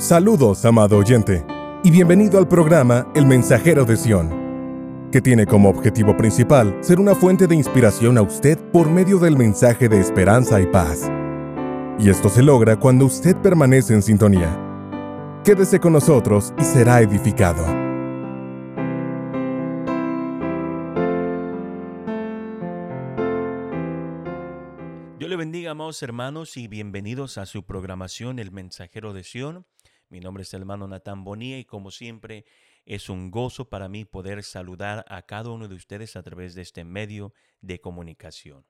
Saludos, amado oyente, y bienvenido al programa El Mensajero de Sión, que tiene como objetivo principal ser una fuente de inspiración a usted por medio del mensaje de esperanza y paz. Y esto se logra cuando usted permanece en sintonía. Quédese con nosotros y será edificado. Dios le bendiga, amados hermanos, y bienvenidos a su programación El Mensajero de Sión. Mi nombre es el hermano Natán Bonía y como siempre es un gozo para mí poder saludar a cada uno de ustedes a través de este medio de comunicación.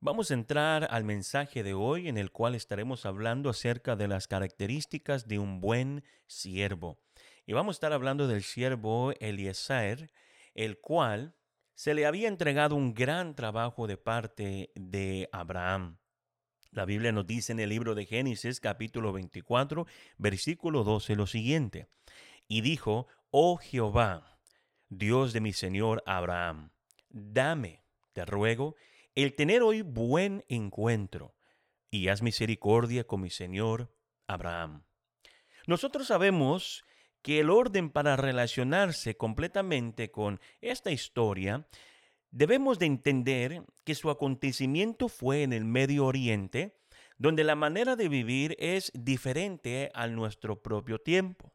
Vamos a entrar al mensaje de hoy en el cual estaremos hablando acerca de las características de un buen siervo. Y vamos a estar hablando del siervo Eliezer, el cual se le había entregado un gran trabajo de parte de Abraham. La Biblia nos dice en el libro de Génesis capítulo 24, versículo 12 lo siguiente. Y dijo, oh Jehová, Dios de mi Señor Abraham, dame, te ruego, el tener hoy buen encuentro, y haz misericordia con mi Señor Abraham. Nosotros sabemos que el orden para relacionarse completamente con esta historia Debemos de entender que su acontecimiento fue en el Medio Oriente, donde la manera de vivir es diferente a nuestro propio tiempo.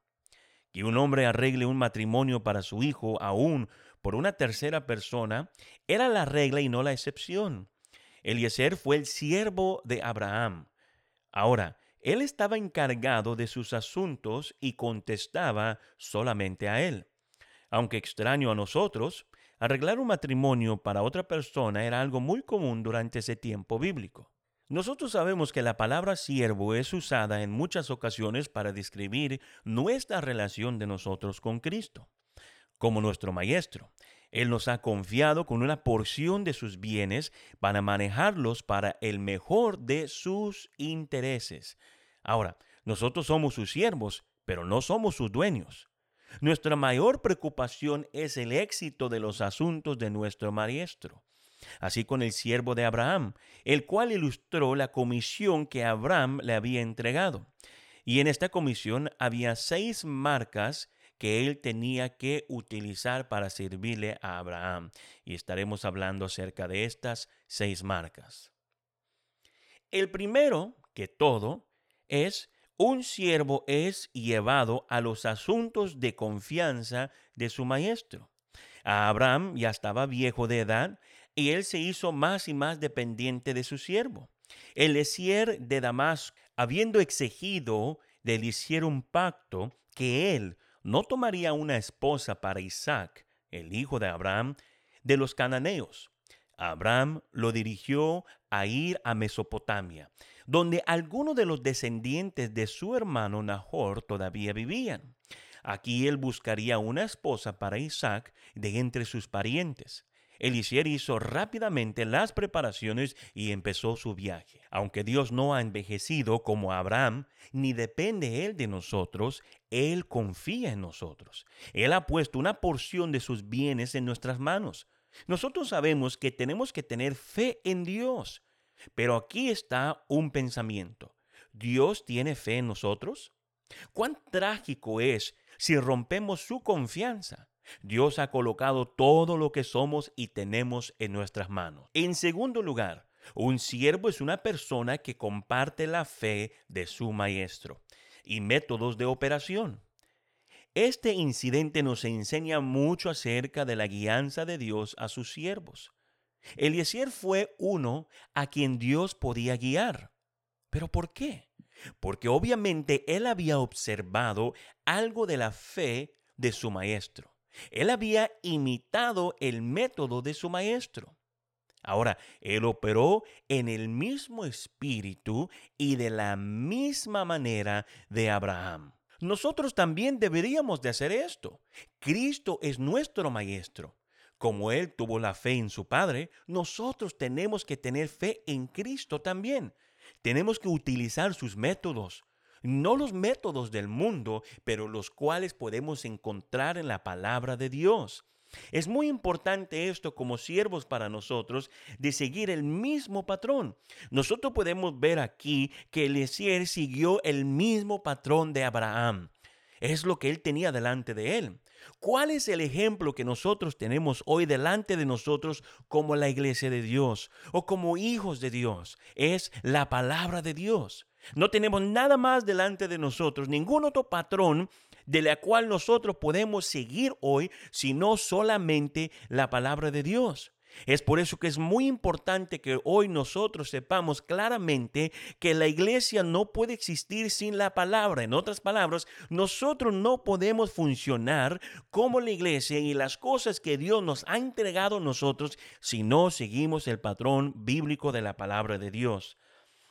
Que un hombre arregle un matrimonio para su hijo aún por una tercera persona era la regla y no la excepción. Eliezer fue el siervo de Abraham. Ahora, él estaba encargado de sus asuntos y contestaba solamente a él. Aunque extraño a nosotros, Arreglar un matrimonio para otra persona era algo muy común durante ese tiempo bíblico. Nosotros sabemos que la palabra siervo es usada en muchas ocasiones para describir nuestra relación de nosotros con Cristo, como nuestro Maestro. Él nos ha confiado con una porción de sus bienes para manejarlos para el mejor de sus intereses. Ahora, nosotros somos sus siervos, pero no somos sus dueños. Nuestra mayor preocupación es el éxito de los asuntos de nuestro maestro. Así con el siervo de Abraham, el cual ilustró la comisión que Abraham le había entregado. Y en esta comisión había seis marcas que él tenía que utilizar para servirle a Abraham. Y estaremos hablando acerca de estas seis marcas. El primero que todo es un siervo es llevado a los asuntos de confianza de su maestro. Abraham ya estaba viejo de edad y él se hizo más y más dependiente de su siervo. El Esier de Damasco, habiendo exigido de él hiciera un pacto que él no tomaría una esposa para Isaac, el hijo de Abraham, de los cananeos. Abraham lo dirigió a ir a Mesopotamia donde algunos de los descendientes de su hermano Nahor todavía vivían. Aquí él buscaría una esposa para Isaac de entre sus parientes. Elisier hizo rápidamente las preparaciones y empezó su viaje. Aunque Dios no ha envejecido como Abraham, ni depende Él de nosotros, Él confía en nosotros. Él ha puesto una porción de sus bienes en nuestras manos. Nosotros sabemos que tenemos que tener fe en Dios. Pero aquí está un pensamiento. ¿Dios tiene fe en nosotros? ¿Cuán trágico es si rompemos su confianza? Dios ha colocado todo lo que somos y tenemos en nuestras manos. En segundo lugar, un siervo es una persona que comparte la fe de su maestro y métodos de operación. Este incidente nos enseña mucho acerca de la guianza de Dios a sus siervos. Eliezer fue uno a quien Dios podía guiar. ¿Pero por qué? Porque obviamente él había observado algo de la fe de su maestro. Él había imitado el método de su maestro. Ahora, él operó en el mismo espíritu y de la misma manera de Abraham. Nosotros también deberíamos de hacer esto. Cristo es nuestro maestro. Como Él tuvo la fe en su Padre, nosotros tenemos que tener fe en Cristo también. Tenemos que utilizar sus métodos, no los métodos del mundo, pero los cuales podemos encontrar en la palabra de Dios. Es muy importante esto como siervos para nosotros de seguir el mismo patrón. Nosotros podemos ver aquí que Eliezer siguió el mismo patrón de Abraham. Es lo que él tenía delante de él. ¿Cuál es el ejemplo que nosotros tenemos hoy delante de nosotros como la iglesia de Dios o como hijos de Dios? Es la palabra de Dios. No tenemos nada más delante de nosotros, ningún otro patrón de la cual nosotros podemos seguir hoy, sino solamente la palabra de Dios. Es por eso que es muy importante que hoy nosotros sepamos claramente que la iglesia no puede existir sin la palabra. En otras palabras, nosotros no podemos funcionar como la iglesia y las cosas que Dios nos ha entregado a nosotros si no seguimos el patrón bíblico de la palabra de Dios.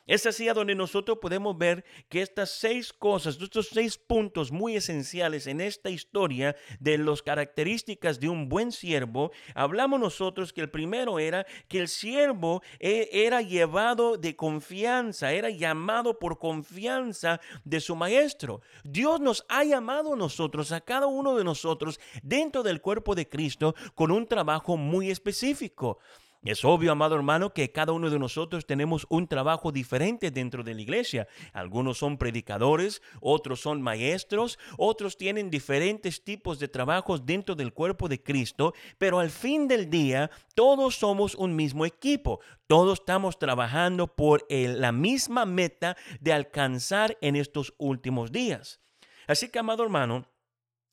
Es así a donde nosotros podemos ver que estas seis cosas, estos seis puntos muy esenciales en esta historia de las características de un buen siervo, hablamos nosotros que el primero era que el siervo e, era llevado de confianza, era llamado por confianza de su maestro. Dios nos ha llamado a nosotros, a cada uno de nosotros, dentro del cuerpo de Cristo, con un trabajo muy específico. Es obvio, amado hermano, que cada uno de nosotros tenemos un trabajo diferente dentro de la iglesia. Algunos son predicadores, otros son maestros, otros tienen diferentes tipos de trabajos dentro del cuerpo de Cristo, pero al fin del día todos somos un mismo equipo. Todos estamos trabajando por la misma meta de alcanzar en estos últimos días. Así que, amado hermano,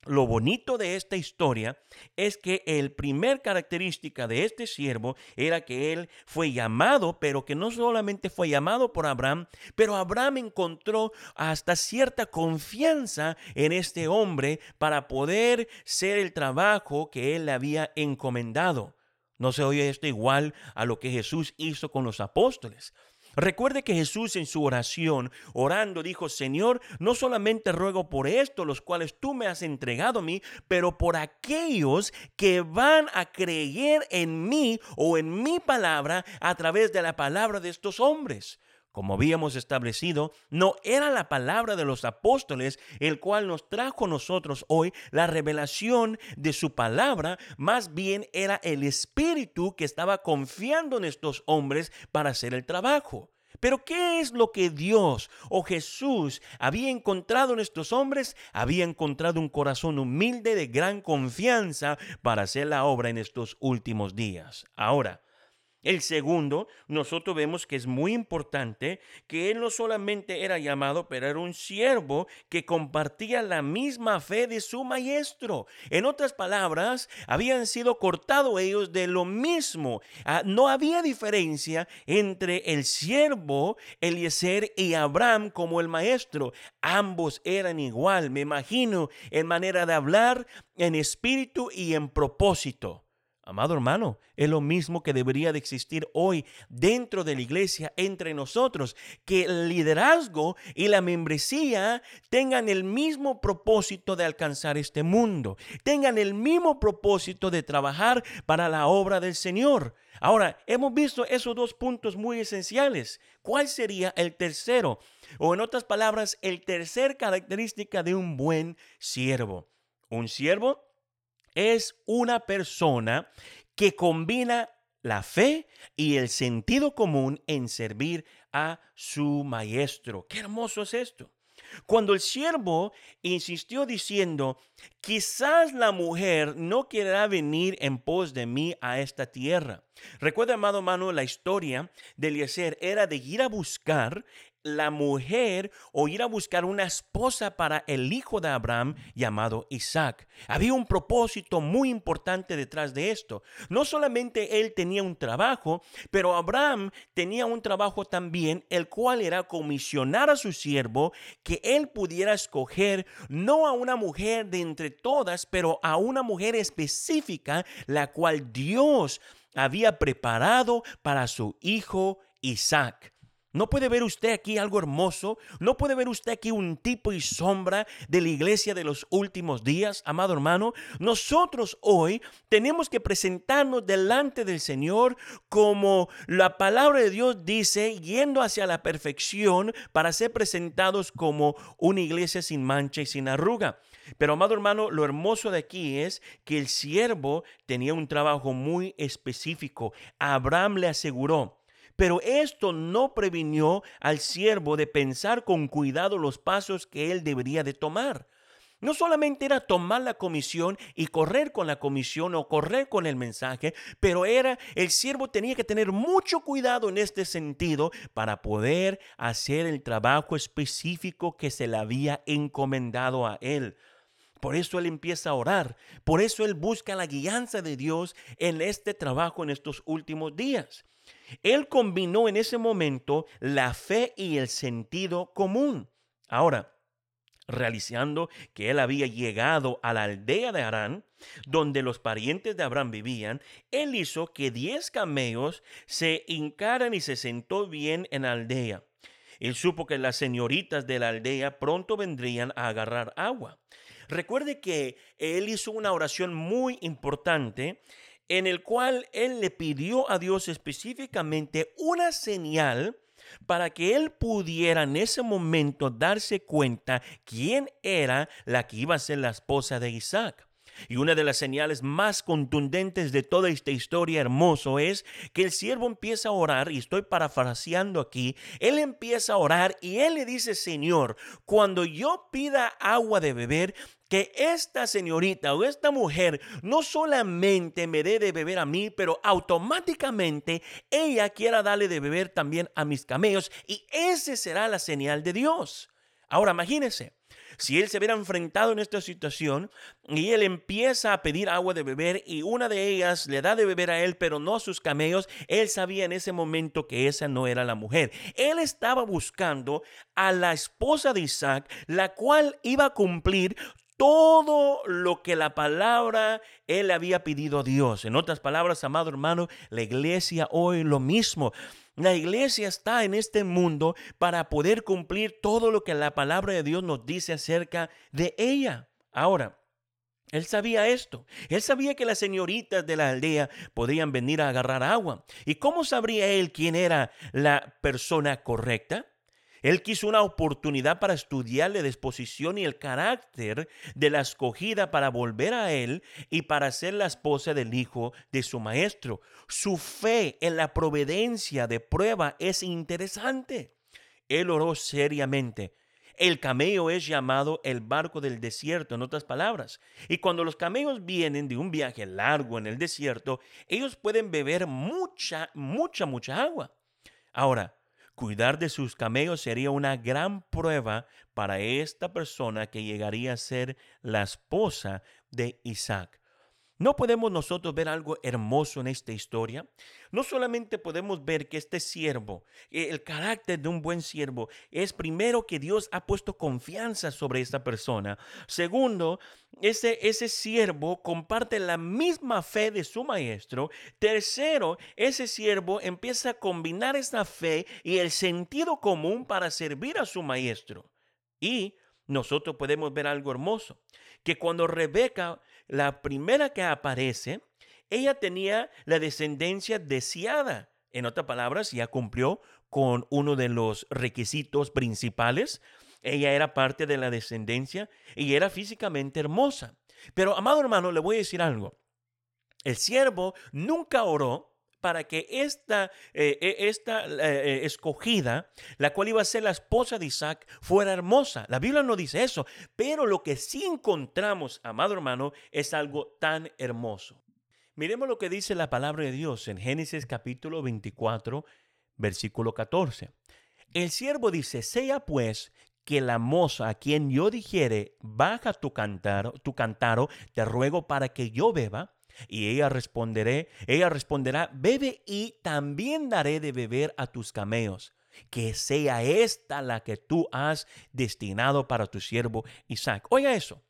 lo bonito de esta historia es que el primer característica de este siervo era que él fue llamado, pero que no solamente fue llamado por Abraham, pero Abraham encontró hasta cierta confianza en este hombre para poder ser el trabajo que él le había encomendado. ¿No se oye esto igual a lo que Jesús hizo con los apóstoles? Recuerde que Jesús en su oración, orando, dijo, Señor, no solamente ruego por esto, los cuales tú me has entregado a mí, pero por aquellos que van a creer en mí o en mi palabra a través de la palabra de estos hombres. Como habíamos establecido, no era la palabra de los apóstoles el cual nos trajo nosotros hoy la revelación de su palabra, más bien era el Espíritu que estaba confiando en estos hombres para hacer el trabajo. Pero ¿qué es lo que Dios o Jesús había encontrado en estos hombres? Había encontrado un corazón humilde de gran confianza para hacer la obra en estos últimos días. Ahora, el segundo, nosotros vemos que es muy importante que él no solamente era llamado, pero era un siervo que compartía la misma fe de su maestro. En otras palabras, habían sido cortados ellos de lo mismo. Ah, no había diferencia entre el siervo Eliezer y Abraham como el maestro. Ambos eran igual, me imagino, en manera de hablar, en espíritu y en propósito. Amado hermano, es lo mismo que debería de existir hoy dentro de la iglesia entre nosotros, que el liderazgo y la membresía tengan el mismo propósito de alcanzar este mundo, tengan el mismo propósito de trabajar para la obra del Señor. Ahora, hemos visto esos dos puntos muy esenciales. ¿Cuál sería el tercero? O en otras palabras, el tercer característica de un buen siervo. Un siervo es una persona que combina la fe y el sentido común en servir a su maestro. Qué hermoso es esto. Cuando el siervo insistió diciendo, quizás la mujer no querrá venir en pos de mí a esta tierra. Recuerda, amado hermano, la historia de Eliezer era de ir a buscar la mujer o ir a buscar una esposa para el hijo de Abraham llamado Isaac. Había un propósito muy importante detrás de esto. No solamente él tenía un trabajo, pero Abraham tenía un trabajo también, el cual era comisionar a su siervo que él pudiera escoger no a una mujer de entre todas, pero a una mujer específica, la cual Dios había preparado para su hijo Isaac. ¿No puede ver usted aquí algo hermoso? ¿No puede ver usted aquí un tipo y sombra de la iglesia de los últimos días, amado hermano? Nosotros hoy tenemos que presentarnos delante del Señor como la palabra de Dios dice, yendo hacia la perfección para ser presentados como una iglesia sin mancha y sin arruga. Pero, amado hermano, lo hermoso de aquí es que el siervo tenía un trabajo muy específico. Abraham le aseguró, pero esto no previnió al siervo de pensar con cuidado los pasos que él debería de tomar. No solamente era tomar la comisión y correr con la comisión o correr con el mensaje, pero era el siervo tenía que tener mucho cuidado en este sentido para poder hacer el trabajo específico que se le había encomendado a él. Por eso él empieza a orar. Por eso él busca la guianza de Dios en este trabajo en estos últimos días. Él combinó en ese momento la fe y el sentido común. Ahora, realizando que él había llegado a la aldea de Arán, donde los parientes de Abraham vivían, él hizo que diez camellos se hincaran y se sentó bien en la aldea. Él supo que las señoritas de la aldea pronto vendrían a agarrar agua. Recuerde que él hizo una oración muy importante en el cual él le pidió a Dios específicamente una señal para que él pudiera en ese momento darse cuenta quién era la que iba a ser la esposa de Isaac. Y una de las señales más contundentes de toda esta historia hermoso es que el siervo empieza a orar, y estoy parafraseando aquí, él empieza a orar y él le dice, Señor, cuando yo pida agua de beber, que esta señorita o esta mujer no solamente me dé de beber a mí, pero automáticamente ella quiera darle de beber también a mis camellos y ese será la señal de Dios. Ahora imagínese, si él se hubiera enfrentado en esta situación y él empieza a pedir agua de beber y una de ellas le da de beber a él, pero no a sus camellos, él sabía en ese momento que esa no era la mujer. Él estaba buscando a la esposa de Isaac, la cual iba a cumplir todo lo que la palabra él había pedido a Dios. En otras palabras, amado hermano, la iglesia hoy lo mismo. La iglesia está en este mundo para poder cumplir todo lo que la palabra de Dios nos dice acerca de ella. Ahora, él sabía esto. Él sabía que las señoritas de la aldea podían venir a agarrar agua. ¿Y cómo sabría él quién era la persona correcta? Él quiso una oportunidad para estudiar la disposición y el carácter de la escogida para volver a él y para ser la esposa del hijo de su maestro. Su fe en la providencia de prueba es interesante. Él oró seriamente. El camello es llamado el barco del desierto, en otras palabras. Y cuando los camellos vienen de un viaje largo en el desierto, ellos pueden beber mucha, mucha, mucha agua. Ahora, Cuidar de sus camellos sería una gran prueba para esta persona que llegaría a ser la esposa de Isaac. ¿No podemos nosotros ver algo hermoso en esta historia? No solamente podemos ver que este siervo, eh, el carácter de un buen siervo, es primero que Dios ha puesto confianza sobre esta persona. Segundo, ese, ese siervo comparte la misma fe de su maestro. Tercero, ese siervo empieza a combinar esa fe y el sentido común para servir a su maestro. Y nosotros podemos ver algo hermoso, que cuando Rebeca la primera que aparece, ella tenía la descendencia deseada. En otras palabras, ya cumplió con uno de los requisitos principales. Ella era parte de la descendencia y era físicamente hermosa. Pero, amado hermano, le voy a decir algo. El siervo nunca oró para que esta, eh, e, esta eh, escogida, la cual iba a ser la esposa de Isaac, fuera hermosa. La Biblia no dice eso, pero lo que sí encontramos, amado hermano, es algo tan hermoso. Miremos lo que dice la palabra de Dios en Génesis capítulo 24, versículo 14. El siervo dice, sea pues que la moza a quien yo dijere, baja tu cantaro, tu cantaro, te ruego para que yo beba, y ella responderé, ella responderá, bebe y también daré de beber a tus camellos. Que sea esta la que tú has destinado para tu siervo Isaac. Oiga eso.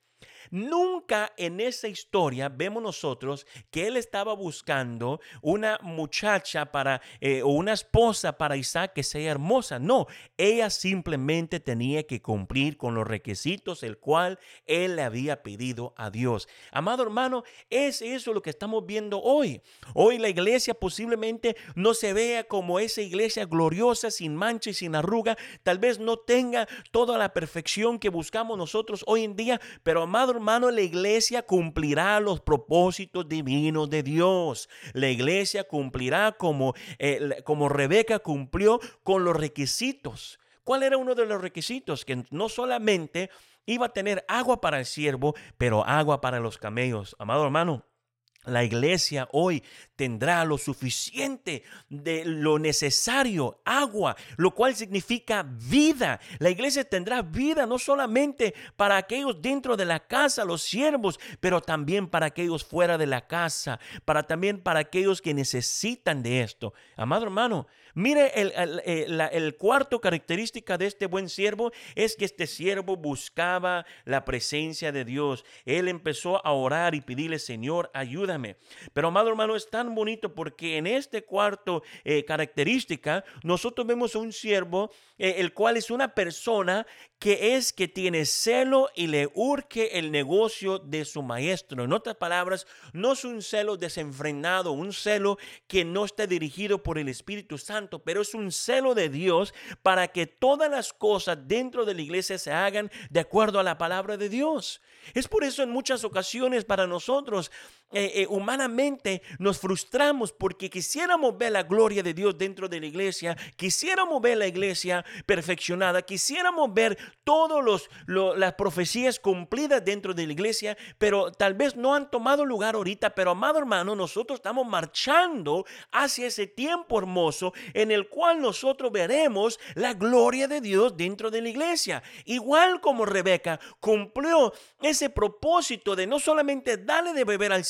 Nunca en esa historia vemos nosotros que él estaba buscando una muchacha para eh, o una esposa para Isaac que sea hermosa. No, ella simplemente tenía que cumplir con los requisitos el cual él le había pedido a Dios. Amado hermano, es eso lo que estamos viendo hoy. Hoy la iglesia posiblemente no se vea como esa iglesia gloriosa, sin mancha y sin arruga. Tal vez no tenga toda la perfección que buscamos nosotros hoy en día, pero amado hermano, la iglesia cumplirá los propósitos divinos de Dios. La iglesia cumplirá como, como Rebeca cumplió con los requisitos. ¿Cuál era uno de los requisitos? Que no solamente iba a tener agua para el siervo, pero agua para los camellos. Amado hermano, la iglesia hoy tendrá lo suficiente de lo necesario, agua, lo cual significa vida. La iglesia tendrá vida no solamente para aquellos dentro de la casa, los siervos, pero también para aquellos fuera de la casa, para también para aquellos que necesitan de esto. Amado hermano, Mire, el, el, cuarto característica de este buen siervo es que este siervo buscaba la presencia de Dios. Él empezó a orar y pedirle, Señor, ayúdame. Pero, amado hermano, es tan bonito porque en este cuarto eh, característica nosotros vemos a un siervo, eh, el cual es una persona que es que tiene celo y le urge el negocio de su maestro. En otras palabras, no es un celo desenfrenado, un celo que no está dirigido por el Espíritu Santo, pero es un celo de Dios para que todas las cosas dentro de la iglesia se hagan de acuerdo a la palabra de Dios. Es por eso en muchas ocasiones para nosotros eh, eh, humanamente nos frustramos porque quisiéramos ver la gloria de Dios dentro de la iglesia, quisiéramos ver la iglesia perfeccionada, quisiéramos ver todas las profecías cumplidas dentro de la iglesia, pero tal vez no han tomado lugar ahorita, pero amado hermano, nosotros estamos marchando hacia ese tiempo hermoso en el cual nosotros veremos la gloria de Dios dentro de la iglesia. Igual como Rebeca cumplió ese propósito de no solamente darle de beber al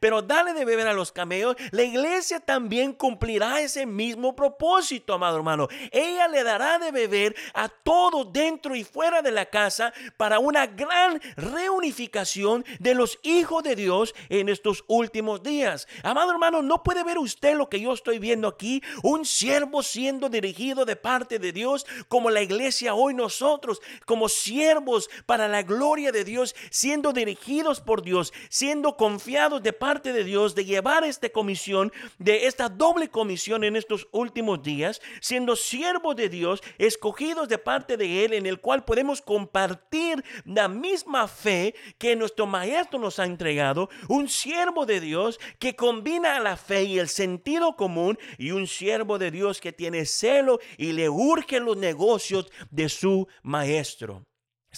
pero darle de beber a los camellos, la iglesia también cumplirá ese mismo propósito, amado hermano. Ella le dará de beber a todos dentro y fuera de la casa para una gran reunificación de los hijos de Dios en estos últimos días. Amado hermano, no puede ver usted lo que yo estoy viendo aquí, un siervo siendo dirigido de parte de Dios como la iglesia hoy nosotros, como siervos para la gloria de Dios siendo dirigidos por Dios, siendo confiados de parte de Dios de llevar esta comisión, de esta doble comisión en estos últimos días, siendo siervos de Dios, escogidos de parte de Él, en el cual podemos compartir la misma fe que nuestro Maestro nos ha entregado, un siervo de Dios que combina la fe y el sentido común y un siervo de Dios que tiene celo y le urge los negocios de su Maestro.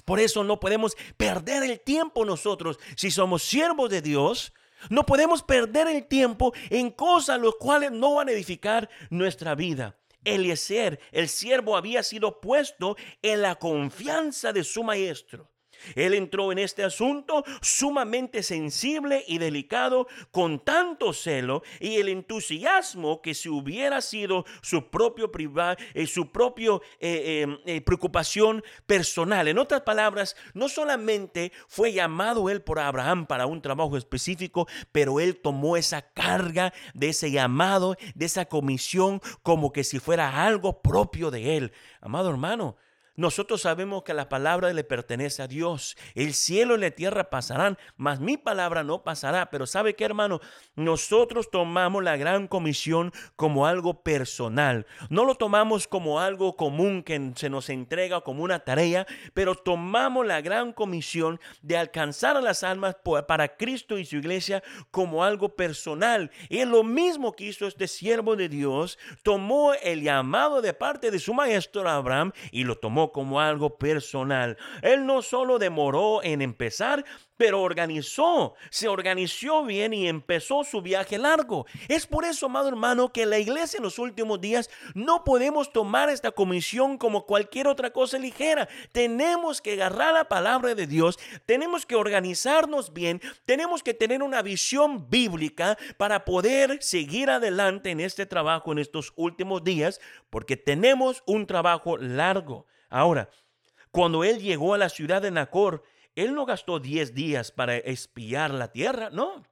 Por eso no podemos perder el tiempo nosotros si somos siervos de Dios. No podemos perder el tiempo en cosas los cuales no van a edificar nuestra vida. Eliezer, el siervo, había sido puesto en la confianza de su maestro. Él entró en este asunto sumamente sensible y delicado, con tanto celo y el entusiasmo que si hubiera sido su propio privado, eh, su propio eh, eh, preocupación personal. En otras palabras, no solamente fue llamado él por Abraham para un trabajo específico, pero él tomó esa carga de ese llamado, de esa comisión, como que si fuera algo propio de él. Amado hermano, nosotros sabemos que la palabra le pertenece a Dios. El cielo y la tierra pasarán, mas mi palabra no pasará. Pero ¿sabe qué, hermano? Nosotros tomamos la gran comisión como algo personal. No lo tomamos como algo común que se nos entrega como una tarea, pero tomamos la gran comisión de alcanzar a las almas para Cristo y su iglesia como algo personal. Y es lo mismo que hizo este siervo de Dios. Tomó el llamado de parte de su maestro Abraham y lo tomó como algo personal. Él no solo demoró en empezar, pero organizó, se organizó bien y empezó su viaje largo. Es por eso, amado hermano, que la iglesia en los últimos días no podemos tomar esta comisión como cualquier otra cosa ligera. Tenemos que agarrar la palabra de Dios, tenemos que organizarnos bien, tenemos que tener una visión bíblica para poder seguir adelante en este trabajo en estos últimos días, porque tenemos un trabajo largo. Ahora, cuando él llegó a la ciudad de Nacor, él no gastó 10 días para espiar la tierra, no.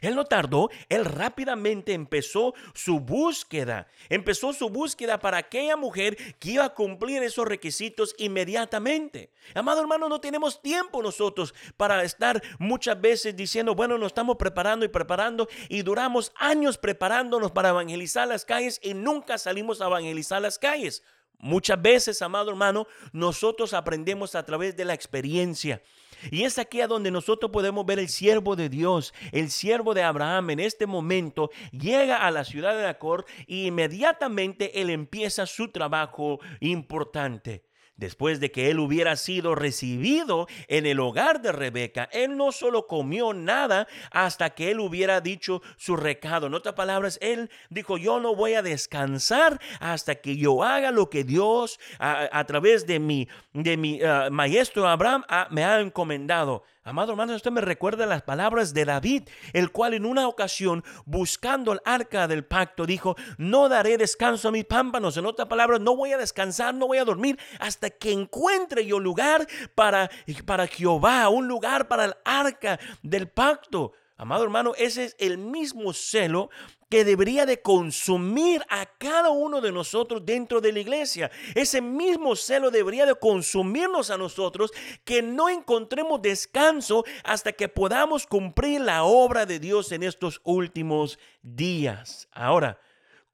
Él no tardó, él rápidamente empezó su búsqueda. Empezó su búsqueda para aquella mujer que iba a cumplir esos requisitos inmediatamente. Amado hermano, no tenemos tiempo nosotros para estar muchas veces diciendo, bueno, nos estamos preparando y preparando y duramos años preparándonos para evangelizar las calles y nunca salimos a evangelizar las calles. Muchas veces, amado hermano, nosotros aprendemos a través de la experiencia. Y es aquí a donde nosotros podemos ver el siervo de Dios, el siervo de Abraham en este momento llega a la ciudad de Acor y inmediatamente él empieza su trabajo importante. Después de que él hubiera sido recibido en el hogar de Rebeca, él no solo comió nada hasta que él hubiera dicho su recado. En otras palabras, él dijo, yo no voy a descansar hasta que yo haga lo que Dios a, través de mi, de mi ah, maestro Abraham ah, me ha encomendado. Amado hermano, usted me recuerda las palabras de David, el cual en una ocasión, buscando el arca del pacto, dijo, no daré descanso a mis pámpanos. En otras palabras, no voy a descansar, no voy a dormir hasta que encuentre yo lugar para, para Jehová, un lugar para el arca del pacto. Amado hermano, ese es el mismo celo que debería de consumir a cada uno de nosotros dentro de la iglesia. Ese mismo celo debería de consumirnos a nosotros, que no encontremos descanso hasta que podamos cumplir la obra de Dios en estos últimos días. Ahora,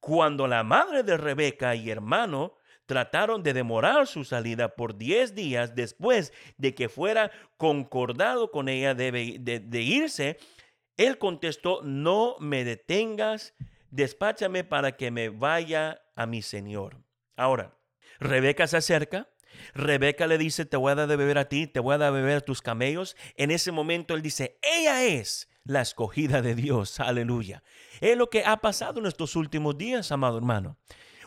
cuando la madre de Rebeca y hermano trataron de demorar su salida por 10 días después de que fuera concordado con ella de, de irse, él contestó, no me detengas, despáchame para que me vaya a mi Señor. Ahora, Rebeca se acerca. Rebeca le dice, te voy a dar de beber a ti, te voy a dar de beber a tus camellos. En ese momento él dice, ella es la escogida de Dios. Aleluya. Es lo que ha pasado en estos últimos días, amado hermano.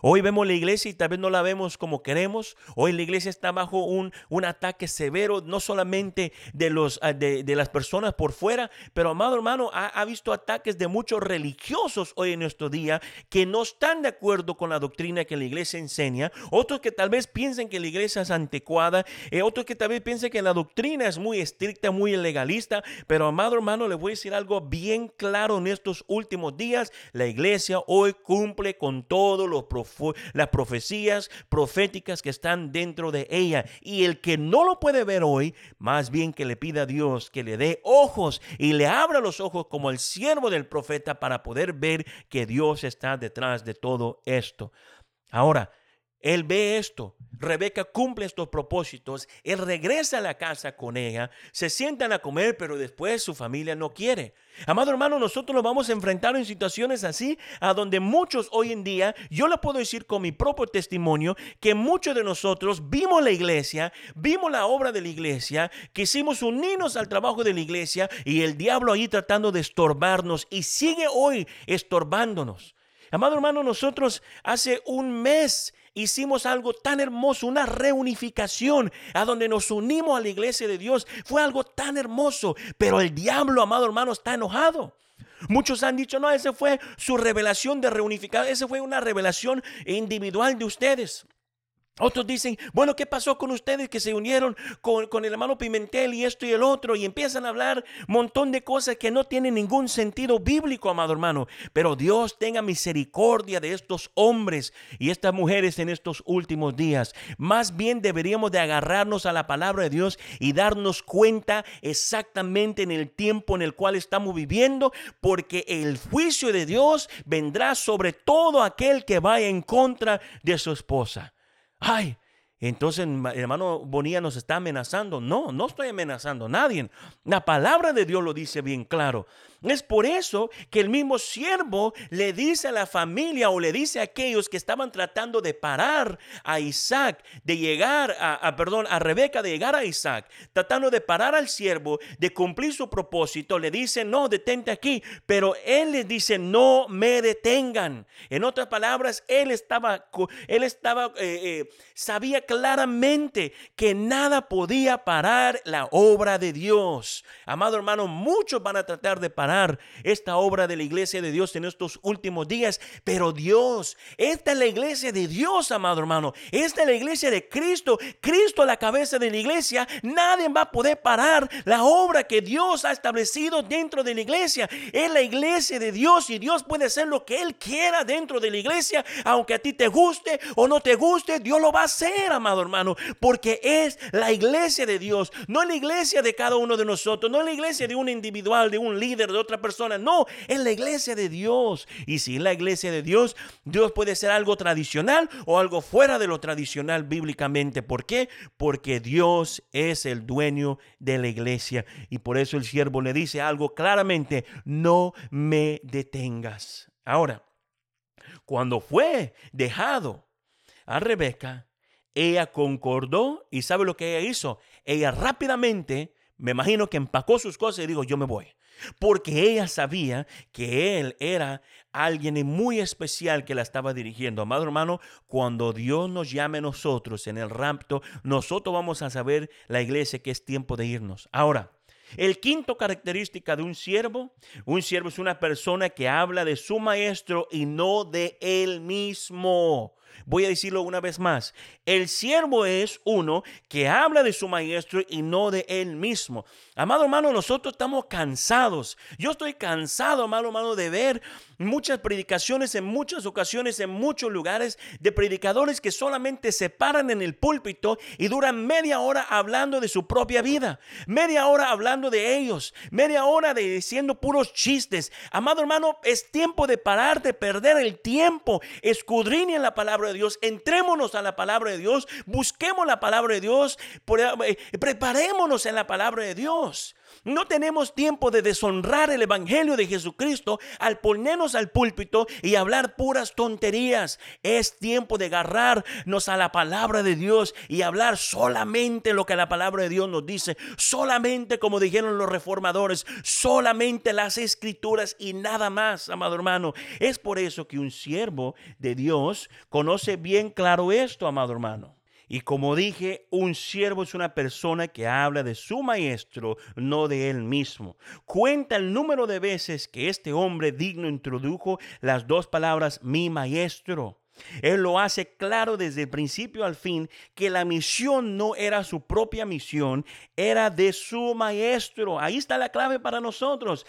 Hoy vemos la iglesia y tal vez no la vemos como queremos. Hoy la iglesia está bajo un, un ataque severo, no solamente de, los, ah, de, las personas por fuera, pero amado hermano, ha, visto ataques de muchos religiosos hoy en nuestro día que no están de acuerdo con la doctrina que la iglesia enseña. Otros que tal vez piensen que la iglesia es anticuada. Eh, otros que tal vez piensen que la doctrina es muy estricta, muy legalista. Pero amado hermano, le voy a decir algo bien claro en estos últimos días. La iglesia hoy cumple con todos los profetas las profecías proféticas que están dentro de ella. Y el que no lo puede ver hoy, más bien que le pida a Dios que le dé ojos y le abra los ojos como el siervo del profeta para poder ver que Dios está detrás de todo esto. Ahora, él ve esto. Rebeca cumple estos propósitos. Él regresa a la casa con ella. Se sientan a comer, pero después su familia no quiere. Amado hermano, nosotros nos vamos a enfrentar en situaciones así, a donde muchos hoy en día, yo le puedo decir con mi propio testimonio, que muchos de nosotros vimos la iglesia, vimos la obra de la iglesia, quisimos unirnos al trabajo de la iglesia y el diablo ahí tratando de estorbarnos y sigue hoy estorbándonos. Amado hermano, nosotros hace un mes hicimos algo tan hermoso, una reunificación a donde nos unimos a la iglesia de Dios. Fue algo tan hermoso, pero el diablo, amado hermano, está enojado. Muchos han dicho, no, esa fue su revelación de reunificar, esa fue una revelación individual de ustedes. Otros dicen, bueno, ¿qué pasó con ustedes que se unieron con, el hermano Pimentel y esto y el otro? Y empiezan a hablar montón de cosas que no tienen ningún sentido bíblico, amado hermano. Pero Dios tenga misericordia de estos hombres y estas mujeres en estos últimos días. Más bien deberíamos de agarrarnos a la palabra de Dios y darnos cuenta exactamente en el tiempo en el cual estamos viviendo, porque el juicio de Dios vendrá sobre todo aquel que vaya en contra de su esposa. Ay, entonces el hermano Bonilla nos está amenazando. No, no estoy amenazando a nadie. La palabra de Dios lo dice bien claro. Es por eso que el mismo siervo le dice a la familia o le dice a aquellos que estaban tratando de parar a Isaac, de llegar a, perdón, a Rebeca, de llegar a Isaac, tratando de parar al siervo, de cumplir su propósito, le dice, no, detente aquí, pero él le dice, no me detengan. En otras palabras, él estaba, él estaba, eh, eh, sabía claramente que nada podía parar la obra de Dios. Amado hermano, muchos van a tratar de parar esta obra de la iglesia de Dios en estos últimos días. Pero Dios, esta es la iglesia de Dios, amado hermano. Esta es la iglesia de Cristo. Cristo la cabeza de la iglesia. Nadie va a poder parar la obra que Dios ha establecido dentro de la iglesia. Es la iglesia de Dios y Dios puede hacer lo que Él quiera dentro de la iglesia. Aunque a ti te guste o no te guste, Dios lo va a hacer, amado hermano. Porque es la iglesia de Dios. No la iglesia de cada uno de nosotros. No la iglesia de un individual, de un líder, de otra persona. No, es la iglesia de Dios. Y si es la iglesia de Dios, Dios puede ser algo tradicional o algo fuera de lo tradicional bíblicamente. ¿Por qué? Porque Dios es el dueño de la iglesia. Y por eso el siervo le dice algo claramente, no me detengas. Ahora, cuando fue dejado a Rebeca, ella concordó y ¿sabe lo que ella hizo? Ella rápidamente, me imagino que empacó sus cosas y dijo, yo me voy. Porque ella sabía que él era alguien muy especial que la estaba dirigiendo. Amado hermano, cuando Dios nos llame a nosotros en el rapto, nosotros vamos a saber la iglesia que es tiempo de irnos. Ahora, el quinto característica de un siervo, un siervo es una persona que habla de su maestro y no de él mismo. Voy a decirlo una vez más. El siervo es uno que habla de su maestro y no de él mismo. Amado hermano, nosotros estamos cansados. Yo estoy cansado, amado hermano, de ver muchas predicaciones en muchas ocasiones, en muchos lugares, de predicadores que solamente se paran en el púlpito y duran media hora hablando de su propia vida, media hora hablando de ellos, media hora de diciendo puros chistes. Amado hermano, es tiempo de parar, de perder el tiempo. Escudriñen la palabra de Dios, entrémonos a la palabra de Dios, busquemos la palabra de Dios, eh, preparémonos en la palabra de Dios. No tenemos tiempo de deshonrar el Evangelio de Jesucristo al ponernos al púlpito y hablar puras tonterías. Es tiempo de agarrarnos a la palabra de Dios y hablar solamente lo que la palabra de Dios nos dice. Solamente, como dijeron los reformadores, solamente las escrituras y nada más, amado hermano. Es por eso que un siervo de Dios conoce bien claro esto, amado hermano. Y como dije, un siervo es una persona que habla de su maestro, no de él mismo. Cuenta el número de veces que este hombre digno introdujo las dos palabras mi maestro. Él lo hace claro desde el principio al fin que la misión no era su propia misión, era de su maestro. Ahí está la clave para nosotros.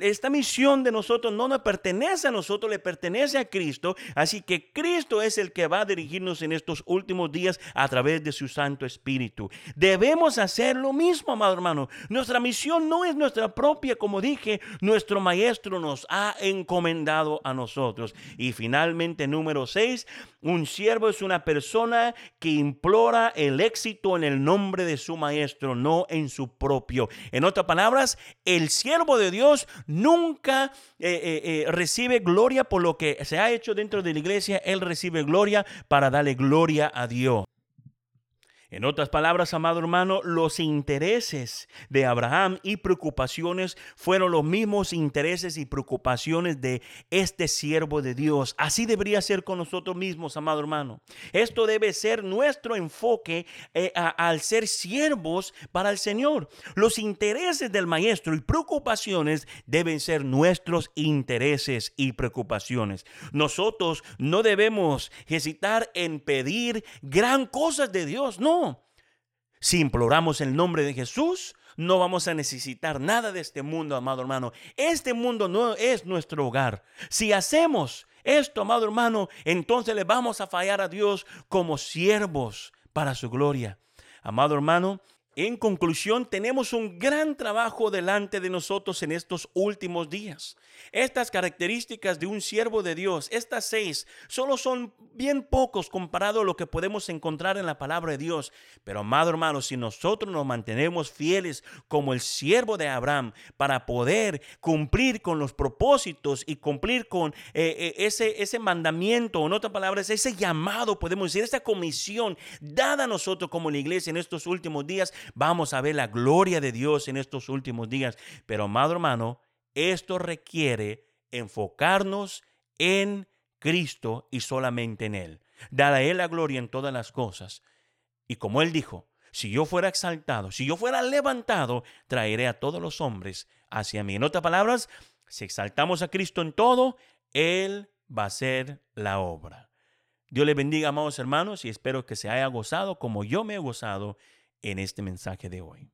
Esta misión de nosotros no nos pertenece a nosotros, le pertenece a Cristo. Así que Cristo es el que va a dirigirnos en estos últimos días a través de su Santo Espíritu. Debemos hacer lo mismo, amado hermano. Nuestra misión no es nuestra propia, como dije, nuestro maestro nos ha encomendado a nosotros. Y finalmente, número 6, un siervo es una persona que implora el éxito en el nombre de su maestro, no en su propio. En otras palabras, el siervo de Dios nunca eh, eh, eh, recibe gloria por lo que se ha hecho dentro de la iglesia, él recibe gloria para darle gloria a Dios. En otras palabras, amado hermano, los intereses de Abraham y preocupaciones fueron los mismos intereses y preocupaciones de este siervo de Dios. Así debería ser con nosotros mismos, amado hermano. Esto debe ser nuestro enfoque eh, al ser siervos para el Señor. Los intereses del maestro y preocupaciones deben ser nuestros intereses y preocupaciones. Nosotros no debemos hesitar en pedir gran cosas de Dios, no. Si imploramos el nombre de Jesús, no vamos a necesitar nada de este mundo, amado hermano. Este mundo no es nuestro hogar. Si hacemos esto, amado hermano, entonces le vamos a fallar a Dios como siervos para su gloria. Amado hermano, en conclusión, tenemos un gran trabajo delante de nosotros en estos últimos días. Estas características de un siervo de Dios, estas seis, solo son bien pocos comparado a lo que podemos encontrar en la palabra de Dios. Pero, amado hermano, si nosotros nos mantenemos fieles como el siervo de Abraham para poder cumplir con los propósitos y cumplir con eh, eh, ese, ese mandamiento, en otras palabras, ese llamado, podemos decir, esa comisión dada a nosotros como la iglesia en estos últimos días, vamos a ver la gloria de Dios en estos últimos días. Pero, amado hermano, esto requiere enfocarnos en Cristo y solamente en Él. Dar Él la gloria en todas las cosas. Y como Él dijo, si yo fuera exaltado, si yo fuera levantado, traeré a todos los hombres hacia mí. En otras palabras, si exaltamos a Cristo en todo, Él va a hacer la obra. Dios les bendiga, amados hermanos, y espero que se haya gozado como yo me he gozado en este mensaje de hoy.